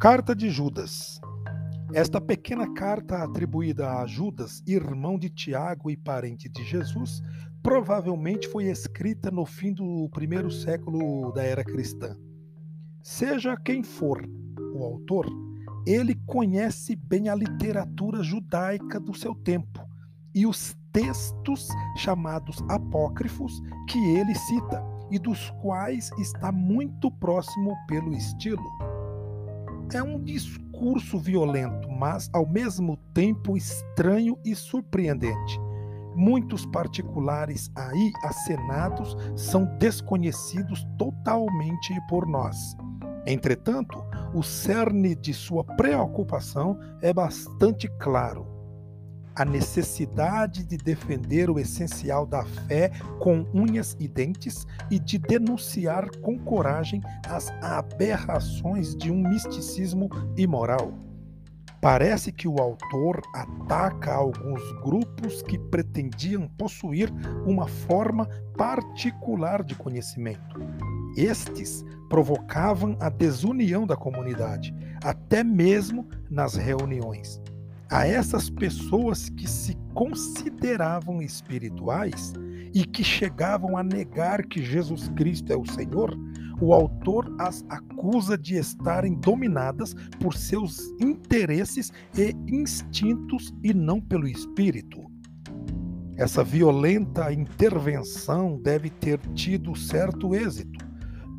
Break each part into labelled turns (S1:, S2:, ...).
S1: Carta de Judas. Esta pequena carta atribuída a Judas, irmão de Tiago e parente de Jesus, provavelmente foi escrita no fim do primeiro século da era cristã. Seja quem for o autor, ele conhece bem a literatura judaica do seu tempo e os textos chamados apócrifos que ele cita e dos quais está muito próximo pelo estilo é um discurso violento, mas ao mesmo tempo estranho e surpreendente. Muitos particulares aí acenados são desconhecidos totalmente por nós. Entretanto, o cerne de sua preocupação é bastante claro a necessidade de defender o essencial da fé com unhas e dentes e de denunciar com coragem as aberrações de um misticismo imoral. Parece que o autor ataca alguns grupos que pretendiam possuir uma forma particular de conhecimento. Estes provocavam a desunião da comunidade, até mesmo nas reuniões a essas pessoas que se consideravam espirituais e que chegavam a negar que Jesus Cristo é o Senhor, o autor as acusa de estarem dominadas por seus interesses e instintos e não pelo espírito. Essa violenta intervenção deve ter tido certo êxito,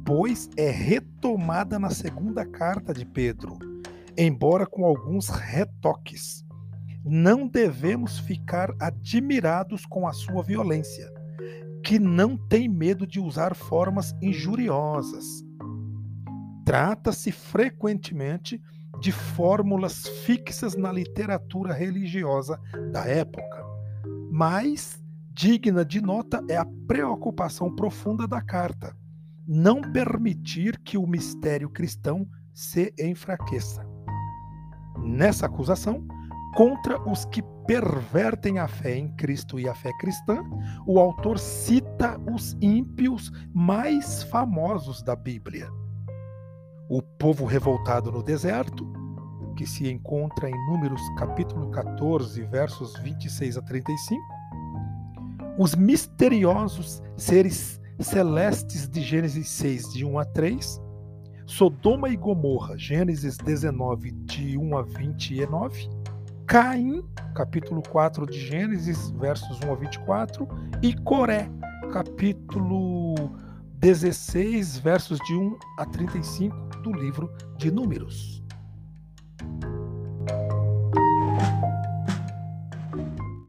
S1: pois é retomada na segunda carta de Pedro embora com alguns retoques. Não devemos ficar admirados com a sua violência, que não tem medo de usar formas injuriosas. Trata-se frequentemente de fórmulas fixas na literatura religiosa da época, mas digna de nota é a preocupação profunda da carta, não permitir que o mistério cristão se enfraqueça nessa acusação contra os que pervertem a fé em Cristo e a fé cristã, o autor cita os ímpios mais famosos da Bíblia. O povo revoltado no deserto, que se encontra em Números capítulo 14, versos 26 a 35. Os misteriosos seres celestes de Gênesis 6, de 1 a 3 Sodoma e Gomorra, Gênesis 19, de 1 a 29, Caim, capítulo 4 de Gênesis, versos 1 a 24, e Coré, capítulo 16, versos de 1 a 35 do livro de Números.